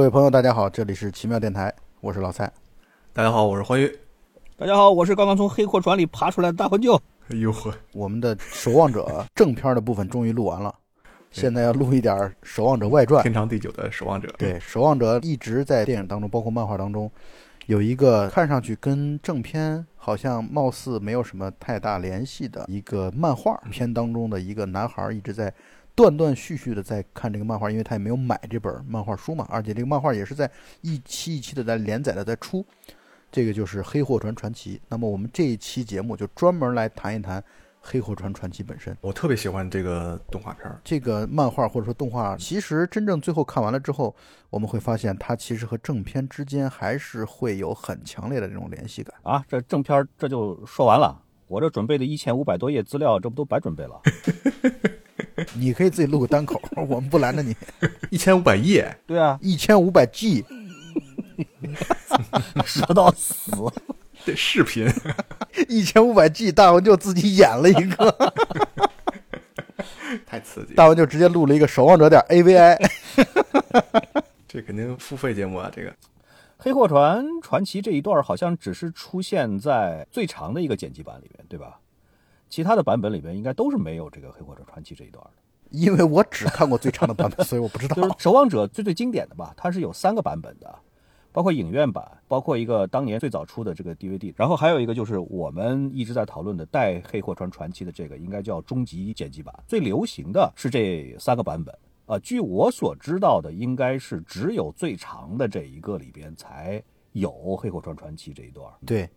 各位朋友，大家好，这里是奇妙电台，我是老蔡。大家好，我是欢愉。大家好，我是刚刚从黑货船里爬出来的大魂舅。哎呦呵，我们的《守望者》正片的部分终于录完了，现在要录一点《守望者外传》。天长地久的守望者。对，《守望者》一直在电影当中，包括漫画当中，有一个看上去跟正片好像貌似没有什么太大联系的一个漫画片当中的一个男孩一直在。断断续续的在看这个漫画，因为他也没有买这本漫画书嘛，而且这个漫画也是在一期一期的在连载的在出。这个就是《黑货船传奇》。那么我们这一期节目就专门来谈一谈《黑货船传奇》本身。我特别喜欢这个动画片儿，这个漫画或者说动画，其实真正最后看完了之后，我们会发现它其实和正片之间还是会有很强烈的这种联系感啊。这正片这就说完了，我这准备的一千五百多页资料，这不都白准备了？你可以自己录个单口，我们不拦着你。一千五百亿，对啊，一千五百 G，说到死。这视频，一千五百 G，大文就自己演了一个，太刺激。大文就直接录了一个守望者点 AVI，这肯定付费节目啊！这个《黑货船传奇》这一段好像只是出现在最长的一个剪辑版里面，对吧？其他的版本里边应该都是没有这个《黑火车传奇》这一段的，因为我只看过最长的版本，所以我不知道。就是《守望者》最最经典的吧，它是有三个版本的，包括影院版，包括一个当年最早出的这个 DVD，然后还有一个就是我们一直在讨论的带《黑货船传奇》的这个，应该叫终极剪辑版。最流行的是这三个版本啊，据我所知道的，应该是只有最长的这一个里边才有《黑火船传奇》这一段。对。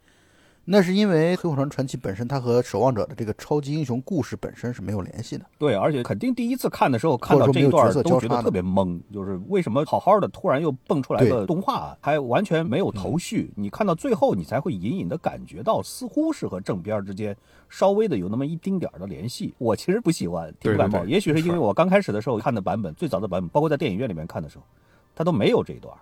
那是因为《黑火船传奇》本身，它和《守望者》的这个超级英雄故事本身是没有联系的。对，而且肯定第一次看的时候看到这一段都觉得特别懵，就是为什么好好的突然又蹦出来个动画，还完全没有头绪。你看到最后，你才会隐隐的感觉到，似乎是和正片之间稍微的有那么一丁点儿的联系。我其实不喜欢，挺不感冒。也许是因为我刚开始的时候看的版本，最早的版本，包括在电影院里面看的时候，它都没有这一段。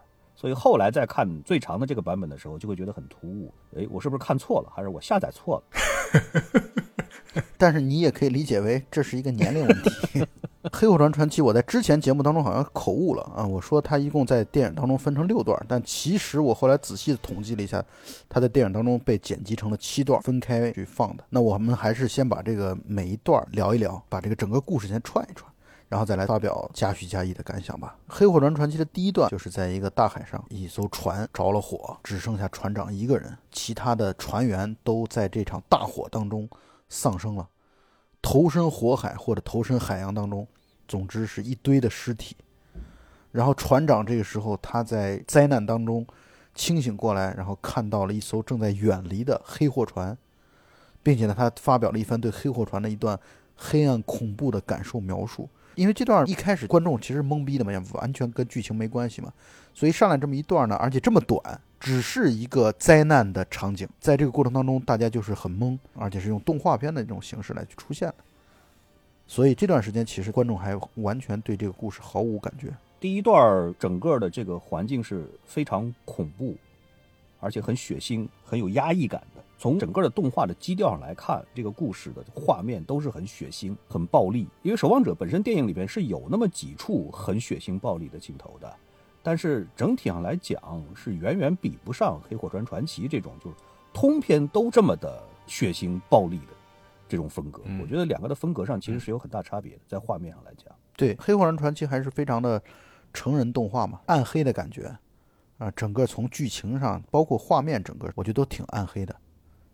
所以后来再看最长的这个版本的时候，就会觉得很突兀。哎，我是不是看错了，还是我下载错了？但是你也可以理解为这是一个年龄问题。《黑火船传奇》，我在之前节目当中好像口误了啊，我说它一共在电影当中分成六段，但其实我后来仔细统计了一下，它在电影当中被剪辑成了七段，分开去放的。那我们还是先把这个每一段聊一聊，把这个整个故事先串一串。然后再来发表加叙加议的感想吧。《黑火船传奇》的第一段就是在一个大海上，一艘船着了火，只剩下船长一个人，其他的船员都在这场大火当中丧生了，投身火海或者投身海洋当中，总之是一堆的尸体。然后船长这个时候他在灾难当中清醒过来，然后看到了一艘正在远离的黑货船，并且呢，他发表了一番对黑货船的一段黑暗恐怖的感受描述。因为这段一开始观众其实懵逼的嘛，也完全跟剧情没关系嘛，所以上来这么一段呢，而且这么短，只是一个灾难的场景，在这个过程当中，大家就是很懵，而且是用动画片的这种形式来去出现的，所以这段时间其实观众还完全对这个故事毫无感觉。第一段整个的这个环境是非常恐怖，而且很血腥，很有压抑感的。从整个的动画的基调上来看，这个故事的画面都是很血腥、很暴力。因为《守望者》本身电影里边是有那么几处很血腥、暴力的镜头的，但是整体上来讲是远远比不上《黑火船传奇》这种就是通篇都这么的血腥、暴力的这种风格。我觉得两个的风格上其实是有很大差别的，在画面上来讲。对，《黑火船传奇》还是非常的成人动画嘛，暗黑的感觉啊，整个从剧情上，包括画面，整个我觉得都挺暗黑的。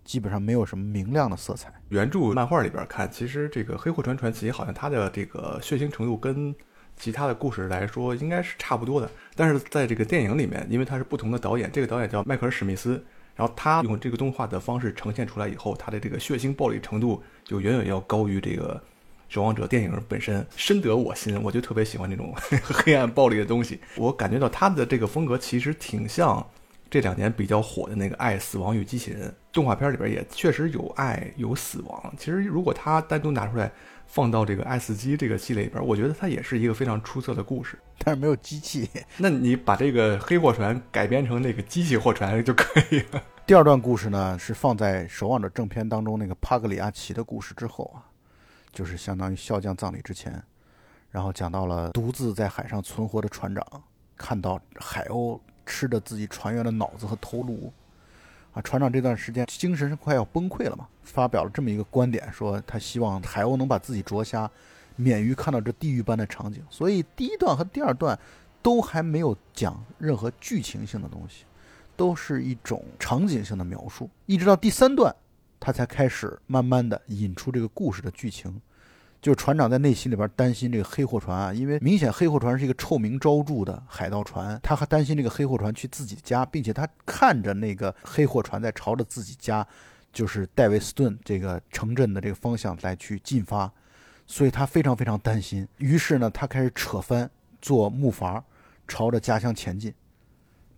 基本上没有什么明亮的色彩。原著漫画里边看，其实这个《黑货船传奇》好像它的这个血腥程度跟其他的故事来说应该是差不多的。但是在这个电影里面，因为它是不同的导演，这个导演叫迈克尔史密斯，然后他用这个动画的方式呈现出来以后，他的这个血腥暴力程度就远远要高于这个《守望者》电影本身，深得我心。我就特别喜欢这种 黑暗暴力的东西。我感觉到他的这个风格其实挺像。这两年比较火的那个《爱、死亡与机器人》动画片里边也确实有爱有死亡。其实如果它单独拿出来放到这个《爱死机》这个系列里边，我觉得它也是一个非常出色的故事。但是没有机器，那你把这个黑货船改编成那个机器货船就可以了。第二段故事呢是放在《守望者》正片当中那个帕格里亚奇的故事之后啊，就是相当于笑匠葬礼之前，然后讲到了独自在海上存活的船长。看到海鸥吃着自己船员的脑子和头颅。啊，船长这段时间精神是快要崩溃了嘛，发表了这么一个观点，说他希望海鸥能把自己啄瞎，免于看到这地狱般的场景。所以第一段和第二段都还没有讲任何剧情性的东西，都是一种场景性的描述。一直到第三段，他才开始慢慢的引出这个故事的剧情。就是船长在内心里边担心这个黑货船啊，因为明显黑货船是一个臭名昭著的海盗船，他还担心这个黑货船去自己家，并且他看着那个黑货船在朝着自己家，就是戴维斯顿这个城镇的这个方向来去进发，所以他非常非常担心。于是呢，他开始扯帆做木筏，朝着家乡前进，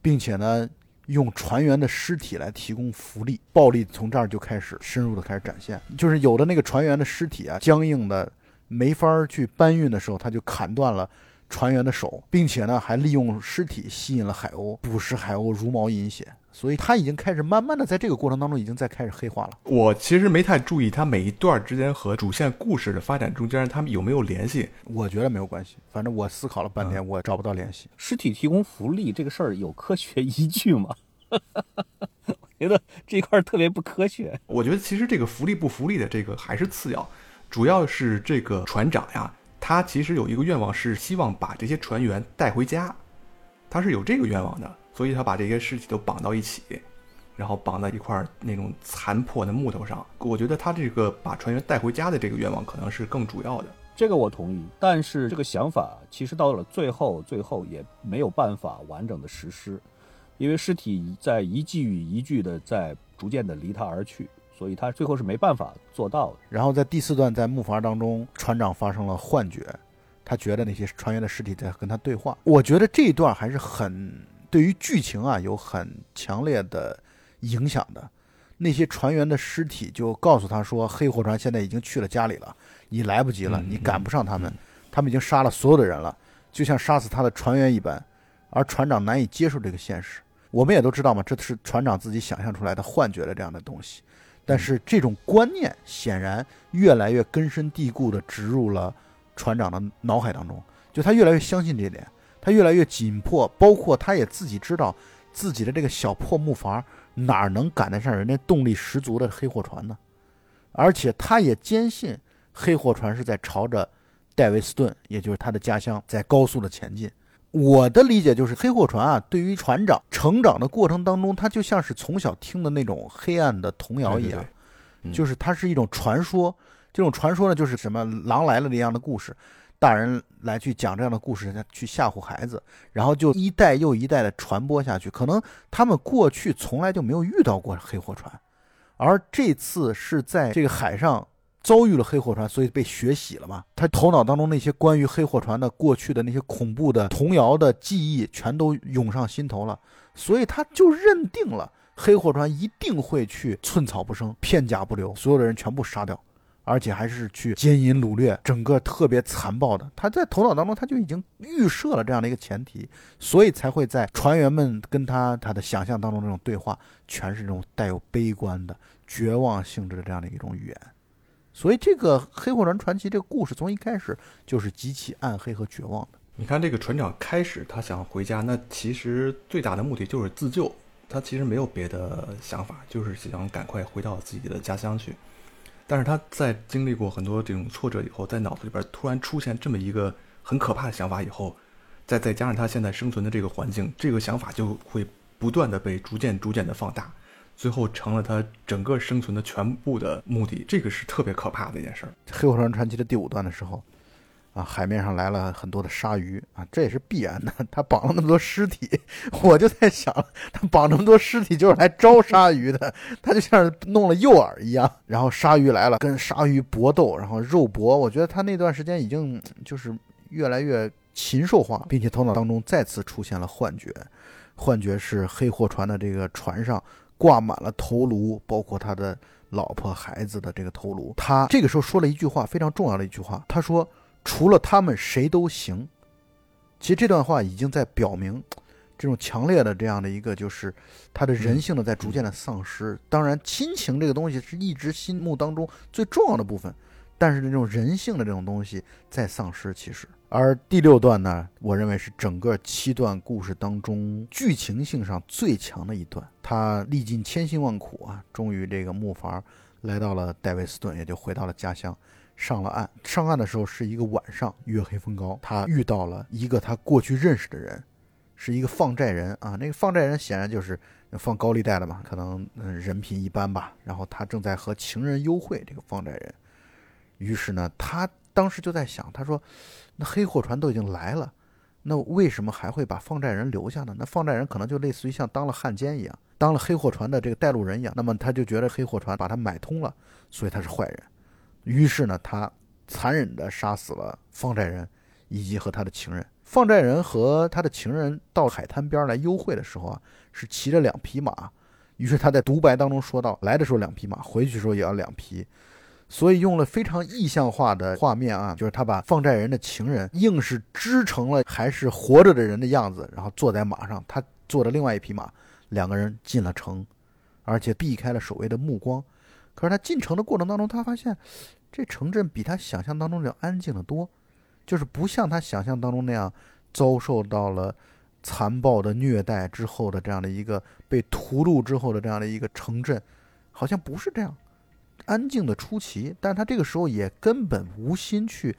并且呢，用船员的尸体来提供福利，暴力从这儿就开始深入的开始展现，就是有的那个船员的尸体啊，僵硬的。没法去搬运的时候，他就砍断了船员的手，并且呢，还利用尸体吸引了海鸥，捕食海鸥如毛饮血。所以他已经开始慢慢的在这个过程当中，已经在开始黑化了。我其实没太注意他每一段之间和主线故事的发展中间，他们有没有联系？我觉得没有关系。反正我思考了半天，我找不到联系。尸体提供福利这个事儿有科学依据吗？我觉得这块特别不科学。我觉得其实这个福利不福利的这个还是次要。主要是这个船长呀，他其实有一个愿望，是希望把这些船员带回家，他是有这个愿望的，所以他把这些尸体都绑到一起，然后绑在一块那种残破的木头上。我觉得他这个把船员带回家的这个愿望可能是更主要的。这个我同意，但是这个想法其实到了最后，最后也没有办法完整的实施，因为尸体在一句一句的在逐渐的离他而去。所以他最后是没办法做到的。然后在第四段，在木筏当中，船长发生了幻觉，他觉得那些船员的尸体在跟他对话。我觉得这一段还是很对于剧情啊有很强烈的影响的。那些船员的尸体就告诉他说，黑火船现在已经去了家里了，你来不及了，你赶不上他们，他们已经杀了所有的人了，就像杀死他的船员一般。而船长难以接受这个现实。我们也都知道嘛，这是船长自己想象出来的幻觉的这样的东西。但是这种观念显然越来越根深蒂固地植入了船长的脑海当中，就他越来越相信这一点，他越来越紧迫，包括他也自己知道自己的这个小破木筏哪能赶得上人家动力十足的黑货船呢？而且他也坚信黑货船是在朝着戴维斯顿，也就是他的家乡，在高速的前进。我的理解就是，黑货船啊，对于船长成长的过程当中，它就像是从小听的那种黑暗的童谣一样，就是它是一种传说。这种传说呢，就是什么狼来了那样的故事，大人来去讲这样的故事，去吓唬孩子，然后就一代又一代的传播下去。可能他们过去从来就没有遇到过黑货船，而这次是在这个海上。遭遇了黑货船，所以被血洗了嘛？他头脑当中那些关于黑货船的过去的那些恐怖的童谣的记忆，全都涌上心头了，所以他就认定了黑货船一定会去寸草不生、片甲不留，所有的人全部杀掉，而且还是去奸淫掳掠，整个特别残暴的。他在头脑当中他就已经预设了这样的一个前提，所以才会在船员们跟他他的想象当中那种对话，全是那种带有悲观的、绝望性质的这样的一种语言。所以，这个《黑货船传奇》这个故事从一开始就是极其暗黑和绝望的。你看，这个船长开始他想回家，那其实最大的目的就是自救，他其实没有别的想法，就是想赶快回到自己的家乡去。但是他在经历过很多这种挫折以后，在脑子里边突然出现这么一个很可怕的想法以后，再再加上他现在生存的这个环境，这个想法就会不断的被逐渐逐渐的放大。最后成了他整个生存的全部的目的，这个是特别可怕的一件事儿。《黑火船传奇》的第五段的时候，啊，海面上来了很多的鲨鱼啊，这也是必然的。他绑了那么多尸体，我就在想，他绑这么多尸体就是来招鲨鱼的，他就像弄了诱饵一样。然后鲨鱼来了，跟鲨鱼搏斗，然后肉搏。我觉得他那段时间已经就是越来越禽兽化，并且头脑当中再次出现了幻觉，幻觉是黑货船的这个船上。挂满了头颅，包括他的老婆孩子的这个头颅。他这个时候说了一句话，非常重要的一句话。他说：“除了他们，谁都行。”其实这段话已经在表明，这种强烈的这样的一个，就是他的人性的在逐渐的丧失。当然，亲情这个东西是一直心目当中最重要的部分，但是这种人性的这种东西在丧失。其实，而第六段呢，我认为是整个七段故事当中剧情性上最强的一段。他历尽千辛万苦啊，终于这个木筏来到了戴维斯顿，也就回到了家乡。上了岸，上岸的时候是一个晚上，月黑风高，他遇到了一个他过去认识的人，是一个放债人啊。那个放债人显然就是放高利贷的嘛，可能人品一般吧。然后他正在和情人幽会，这个放债人。于是呢，他当时就在想，他说：“那黑货船都已经来了，那为什么还会把放债人留下呢？那放债人可能就类似于像当了汉奸一样，当了黑货船的这个带路人一样。那么他就觉得黑货船把他买通了，所以他是坏人。”于是呢，他残忍地杀死了放债人以及和他的情人。放债人和他的情人到海滩边来幽会的时候啊，是骑着两匹马。于是他在独白当中说到：来的时候两匹马，回去的时候也要两匹。所以用了非常意象化的画面啊，就是他把放债人的情人硬是织成了还是活着的人的样子，然后坐在马上，他坐着另外一匹马，两个人进了城，而且避开了守卫的目光。可是他进城的过程当中，他发现这城镇比他想象当中要安静的多，就是不像他想象当中那样遭受到了残暴的虐待之后的这样的一个被屠戮之后的这样的一个城镇，好像不是这样安静的出奇。但他这个时候也根本无心去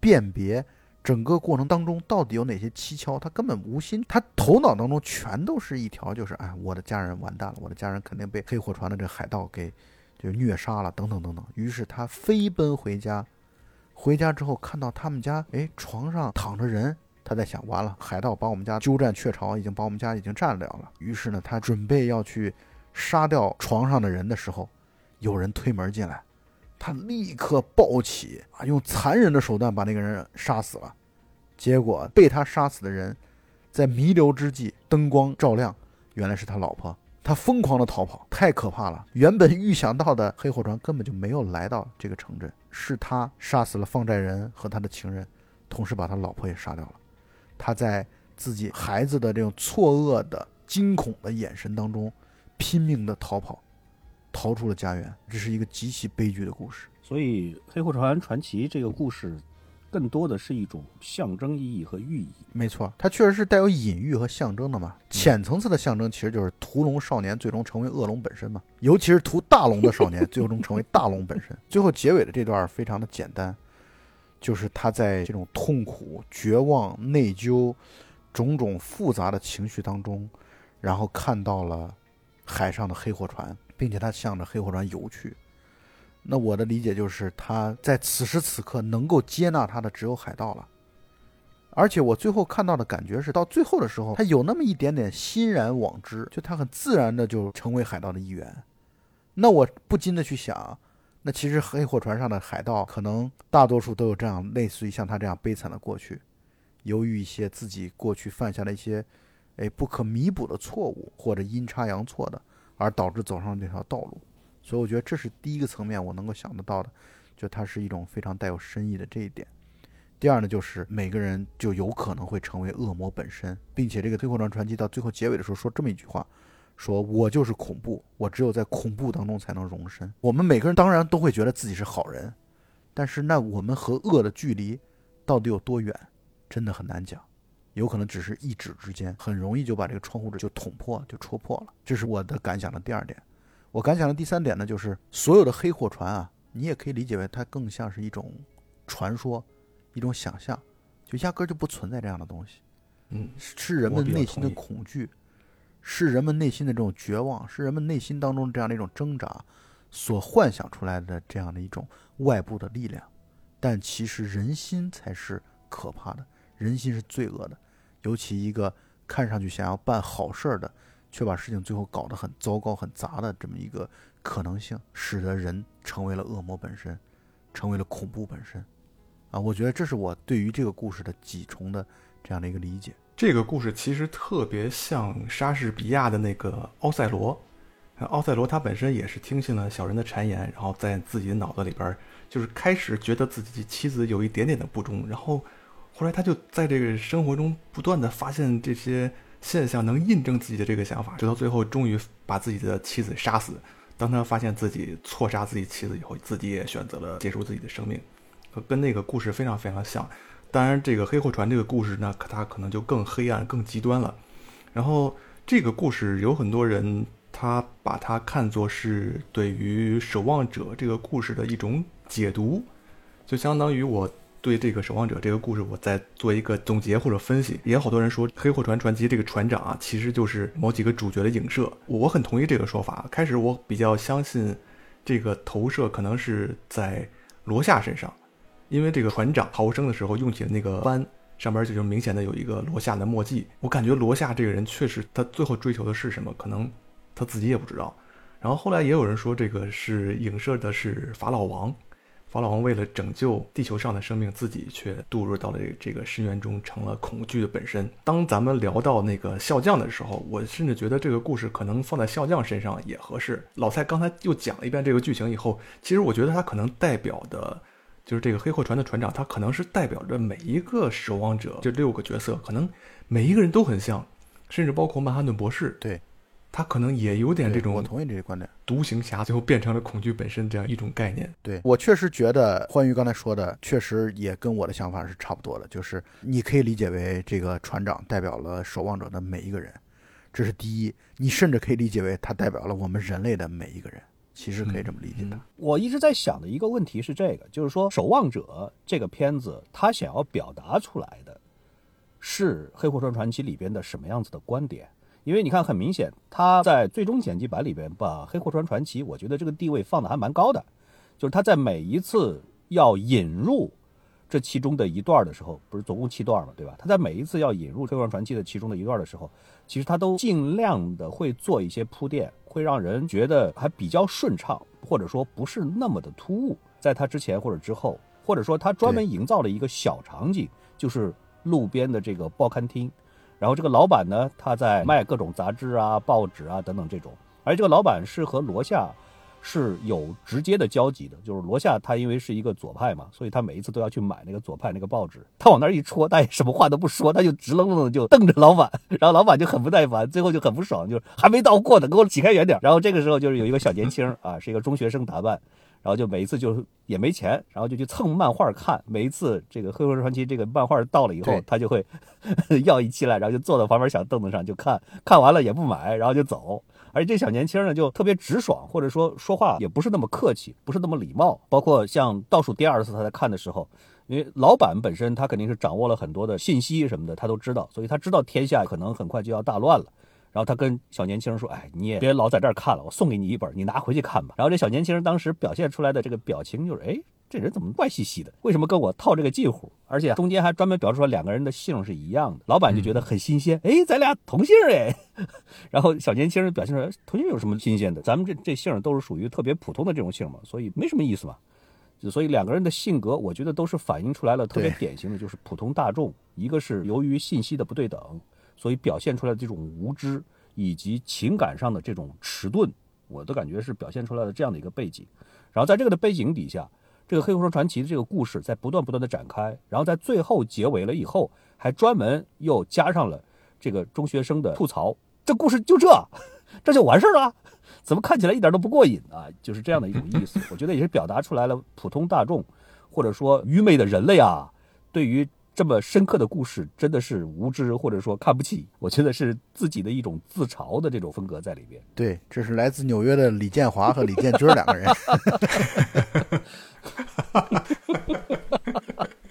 辨别整个过程当中到底有哪些蹊跷，他根本无心，他头脑当中全都是一条，就是哎，我的家人完蛋了，我的家人肯定被黑火船的这海盗给。就虐杀了，等等等等。于是他飞奔回家，回家之后看到他们家，哎，床上躺着人。他在想，完了，海盗把我们家鸠占鹊巢，已经把我们家已经占了了。于是呢，他准备要去杀掉床上的人的时候，有人推门进来，他立刻抱起啊，用残忍的手段把那个人杀死了。结果被他杀死的人，在弥留之际，灯光照亮，原来是他老婆。他疯狂的逃跑，太可怕了。原本预想到的黑货船根本就没有来到这个城镇，是他杀死了放债人和他的情人，同时把他老婆也杀掉了。他在自己孩子的这种错愕的、惊恐的眼神当中，拼命的逃跑，逃出了家园。这是一个极其悲剧的故事。所以，《黑货船传奇》这个故事。更多的是一种象征意义和寓意。没错，它确实是带有隐喻和象征的嘛。浅层次的象征其实就是屠龙少年最终成为恶龙本身嘛，尤其是屠大龙的少年 最终成为大龙本身。最后结尾的这段非常的简单，就是他在这种痛苦、绝望、内疚、种种复杂的情绪当中，然后看到了海上的黑货船，并且他向着黑货船游去。那我的理解就是，他在此时此刻能够接纳他的只有海盗了，而且我最后看到的感觉是，到最后的时候，他有那么一点点欣然往之，就他很自然的就成为海盗的一员。那我不禁的去想，那其实黑货船上的海盗可能大多数都有这样类似于像他这样悲惨的过去，由于一些自己过去犯下的一些，哎不可弥补的错误或者阴差阳错的，而导致走上这条道路。所以我觉得这是第一个层面我能够想得到的，就它是一种非常带有深意的这一点。第二呢，就是每个人就有可能会成为恶魔本身，并且这个《黑火船传奇》到最后结尾的时候说这么一句话：说我就是恐怖，我只有在恐怖当中才能容身。我们每个人当然都会觉得自己是好人，但是那我们和恶的距离到底有多远，真的很难讲。有可能只是一指之间，很容易就把这个窗户纸就捅破，就戳破了。这是我的感想的第二点。我感想的第三点呢，就是所有的黑货船啊，你也可以理解为它更像是一种传说，一种想象，就压根就不存在这样的东西。嗯，是人们内心的恐惧，是人们内心的这种绝望，是人们内心当中这样的一种挣扎所幻想出来的这样的一种外部的力量。但其实人心才是可怕的，人心是罪恶的，尤其一个看上去想要办好事儿的。却把事情最后搞得很糟糕、很杂的这么一个可能性，使得人成为了恶魔本身，成为了恐怖本身，啊，我觉得这是我对于这个故事的几重的这样的一个理解。这个故事其实特别像莎士比亚的那个奥赛罗，奥赛罗他本身也是听信了小人的谗言，然后在自己的脑子里边就是开始觉得自己妻子有一点点的不忠，然后后来他就在这个生活中不断的发现这些。现象能印证自己的这个想法，直到最后终于把自己的妻子杀死，当他发现自己错杀自己妻子以后，自己也选择了结束自己的生命，跟那个故事非常非常像。当然，这个黑货船这个故事呢，它可能就更黑暗、更极端了。然后，这个故事有很多人他把它看作是对于《守望者》这个故事的一种解读，就相当于我对这个《守望者》这个故事，我再做一个总结或者分析。也有好多人说，《黑货船传奇》这个船长啊，其实就是某几个主角的影射。我很同意这个说法。开始我比较相信，这个投射可能是在罗夏身上。因为这个船长逃生的时候用起的那个帆上边就明显的有一个罗夏的墨迹，我感觉罗夏这个人确实，他最后追求的是什么，可能他自己也不知道。然后后来也有人说，这个是影射的是法老王，法老王为了拯救地球上的生命，自己却堕入到了这个深渊中，成了恐惧的本身。当咱们聊到那个笑匠的时候，我甚至觉得这个故事可能放在笑匠身上也合适。老蔡刚才又讲了一遍这个剧情以后，其实我觉得他可能代表的。就是这个黑货船的船长，他可能是代表着每一个守望者，这六个角色，可能每一个人都很像，甚至包括曼哈顿博士，对，他可能也有点这种。我同意这个观点。独行侠最后变成了恐惧本身这样一种概念。对我确实觉得，欢愉刚才说的，确实也跟我的想法是差不多的，就是你可以理解为这个船长代表了守望者的每一个人，这是第一。你甚至可以理解为他代表了我们人类的每一个人。其实可以这么理解的。我一直在想的一个问题是这个，就是说《守望者》这个片子，他想要表达出来的，是《黑货船传奇》里边的什么样子的观点？因为你看，很明显，他在最终剪辑版里边把《黑货船传奇》，我觉得这个地位放的还蛮高的，就是他在每一次要引入这其中的一段的时候，不是总共七段嘛，对吧？他在每一次要引入《黑货船传奇》的其中的一段的时候，其实他都尽量的会做一些铺垫。会让人觉得还比较顺畅，或者说不是那么的突兀。在他之前或者之后，或者说他专门营造了一个小场景，就是路边的这个报刊厅。然后这个老板呢，他在卖各种杂志啊、报纸啊等等这种。而这个老板是和罗夏。是有直接的交集的，就是罗夏他因为是一个左派嘛，所以他每一次都要去买那个左派那个报纸。他往那儿一戳，他也什么话都不说，他就直愣愣的就瞪着老板，然后老板就很不耐烦，最后就很不爽，就是还没到过呢，给我挤开远点。然后这个时候就是有一个小年轻啊，是一个中学生打扮，然后就每一次就也没钱，然后就去蹭漫画看。每一次这个《黑魂传奇》这个漫画到了以后，他就会 要一期来，然后就坐到旁边小凳子上就看，看完了也不买，然后就走。而且这小年轻呢，就特别直爽，或者说说话也不是那么客气，不是那么礼貌。包括像倒数第二次他在看的时候，因为老板本身他肯定是掌握了很多的信息什么的，他都知道，所以他知道天下可能很快就要大乱了。然后他跟小年轻人说：“哎，你也别老在这儿看了，我送给你一本，你拿回去看吧。”然后这小年轻人当时表现出来的这个表情就是：“哎。”这人怎么怪兮兮的？为什么跟我套这个近乎？而且中间还专门表示说两个人的姓是一样的。老板就觉得很新鲜，哎，咱俩同姓哎。然后小年轻人表现出来，同姓有什么新鲜的？咱们这这姓都是属于特别普通的这种姓嘛，所以没什么意思嘛。所以两个人的性格，我觉得都是反映出来了特别典型的，就是普通大众。一个是由于信息的不对等，所以表现出来的这种无知以及情感上的这种迟钝，我都感觉是表现出来的这样的一个背景。然后在这个的背景底下。这个《黑狐传奇》的这个故事在不断不断的展开，然后在最后结尾了以后，还专门又加上了这个中学生的吐槽。这故事就这，这就完事儿了？怎么看起来一点都不过瘾啊？就是这样的一种意思。我觉得也是表达出来了普通大众，或者说愚昧的人类啊，对于这么深刻的故事真的是无知或者说看不起。我觉得是自己的一种自嘲的这种风格在里边。对，这是来自纽约的李建华和李建军两个人。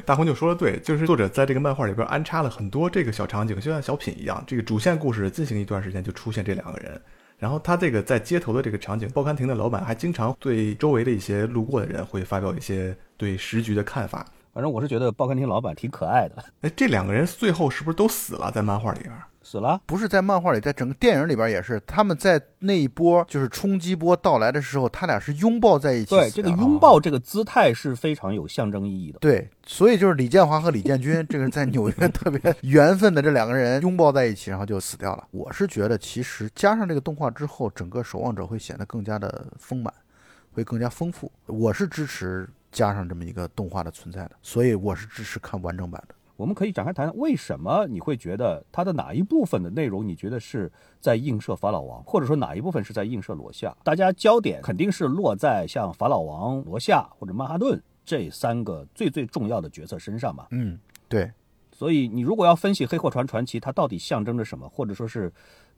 大红就说的对，就是作者在这个漫画里边安插了很多这个小场景，就像小品一样。这个主线故事进行一段时间就出现这两个人，然后他这个在街头的这个场景，报刊亭的老板还经常对周围的一些路过的人会发表一些对时局的看法。反正我是觉得报刊亭老板挺可爱的。哎，这两个人最后是不是都死了？在漫画里边？死了，不是在漫画里，在整个电影里边也是。他们在那一波就是冲击波到来的时候，他俩是拥抱在一起。对，这个拥抱这个姿态是非常有象征意义的。对，所以就是李建华和李建军，这个在纽约特别缘分的这两个人拥抱在一起，然后就死掉了。我是觉得，其实加上这个动画之后，整个守望者会显得更加的丰满，会更加丰富。我是支持加上这么一个动画的存在的，所以我是支持看完整版的。我们可以展开谈谈为什么你会觉得它的哪一部分的内容你觉得是在映射法老王，或者说哪一部分是在映射罗夏？大家焦点肯定是落在像法老王、罗夏或者曼哈顿这三个最最重要的角色身上嘛。嗯，对，所以你如果要分析《黑货船传奇》，它到底象征着什么，或者说是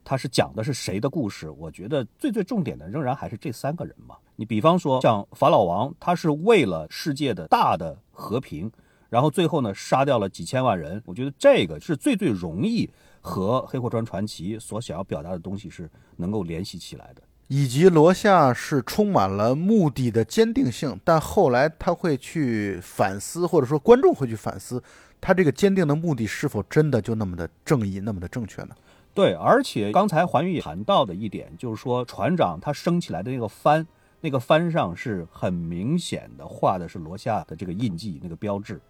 它是讲的是谁的故事？我觉得最最重点的仍然还是这三个人嘛。你比方说像法老王，他是为了世界的大的和平，然后最后呢杀掉了几千万人。我觉得这个是最最容易和《黑货船传奇》所想要表达的东西是能够联系起来的。以及罗夏是充满了目的的坚定性，但后来他会去反思，或者说观众会去反思，他这个坚定的目的是否真的就那么的正义，那么的正确呢？对，而且刚才环宇也谈到的一点，就是说船长他升起来的那个帆，那个帆上是很明显的画的是罗夏的这个印记，那个标志，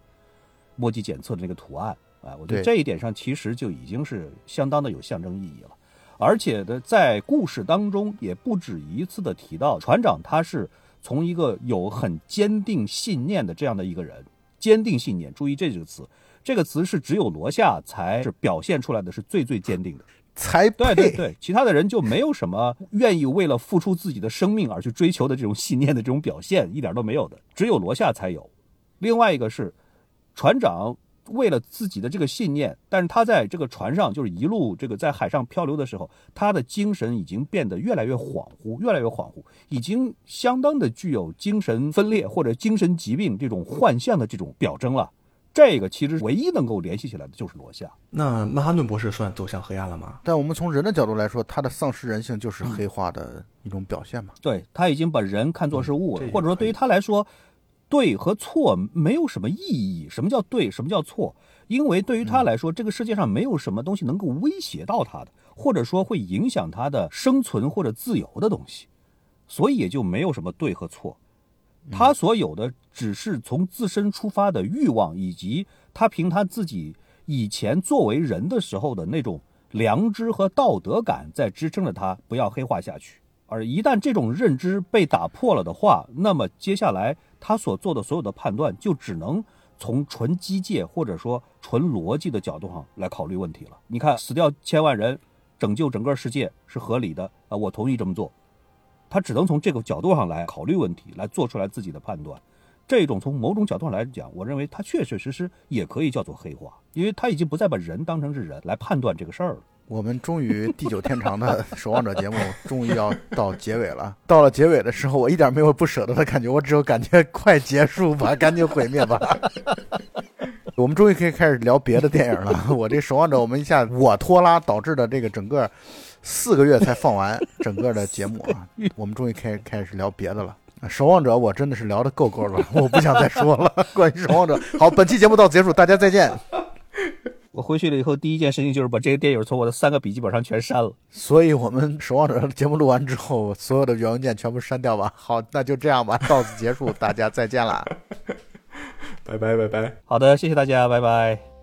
墨迹检测的那个图案。哎，我觉得这一点上其实就已经是相当的有象征意义了。而且的，在故事当中也不止一次的提到，船长他是从一个有很坚定信念的这样的一个人，坚定信念，注意这几个词，这个词是只有罗夏才是表现出来的是最最坚定的。才对对对，其他的人就没有什么愿意为了付出自己的生命而去追求的这种信念的这种表现，一点都没有的，只有罗夏才有。另外一个是船长为了自己的这个信念，但是他在这个船上就是一路这个在海上漂流的时候，他的精神已经变得越来越恍惚，越来越恍惚，已经相当的具有精神分裂或者精神疾病这种幻象的这种表征了。这个其实唯一能够联系起来的就是罗夏。那曼哈顿博士算走向黑暗了吗？但我们从人的角度来说，他的丧失人性就是黑化的一种表现嘛。对他已经把人看作是物了，嗯或者说对于他来说，对和错没有什么意义。什么叫对？什么叫错？因为对于他来说，这个世界上没有什么东西能够威胁到他的，或者说会影响他的生存或者自由的东西，所以也就没有什么对和错。他所有的只是从自身出发的欲望，以及他凭他自己以前作为人的时候的那种良知和道德感，在支撑着他不要黑化下去。而一旦这种认知被打破了的话，那么接下来他所做的所有的判断，就只能从纯机械或者说纯逻辑的角度上来考虑问题了。你看，死掉千万人，拯救整个世界是合理的啊，我同意这么做。他只能从这个角度上来考虑问题，来做出来自己的判断。这种从某种角度上来讲，我认为他确确实实也可以叫做黑化，因为他已经不再把人当成是人来判断这个事儿了。我们终于地久天长的守望者节目终于要到结尾了。到了结尾的时候，我一点没有不舍得的感觉，我只有感觉快结束吧，赶紧毁灭吧。我们终于可以开始聊别的电影了。我这守望者，我们一下我拖拉导致的这个整个四个月才放完 整个的节目啊，我们终于开开始聊别的了。守望者，我真的是聊的够够了，我不想再说了。关于守望者，好，本期节目到此结束，大家再见。我回去了以后，第一件事情就是把这个电影从我的三个笔记本上全删了。所以我们守望者的节目录完之后，所有的原文件全部删掉吧。好，那就这样吧，到此结束，大家再见啦。拜拜拜拜。好的，谢谢大家，拜拜。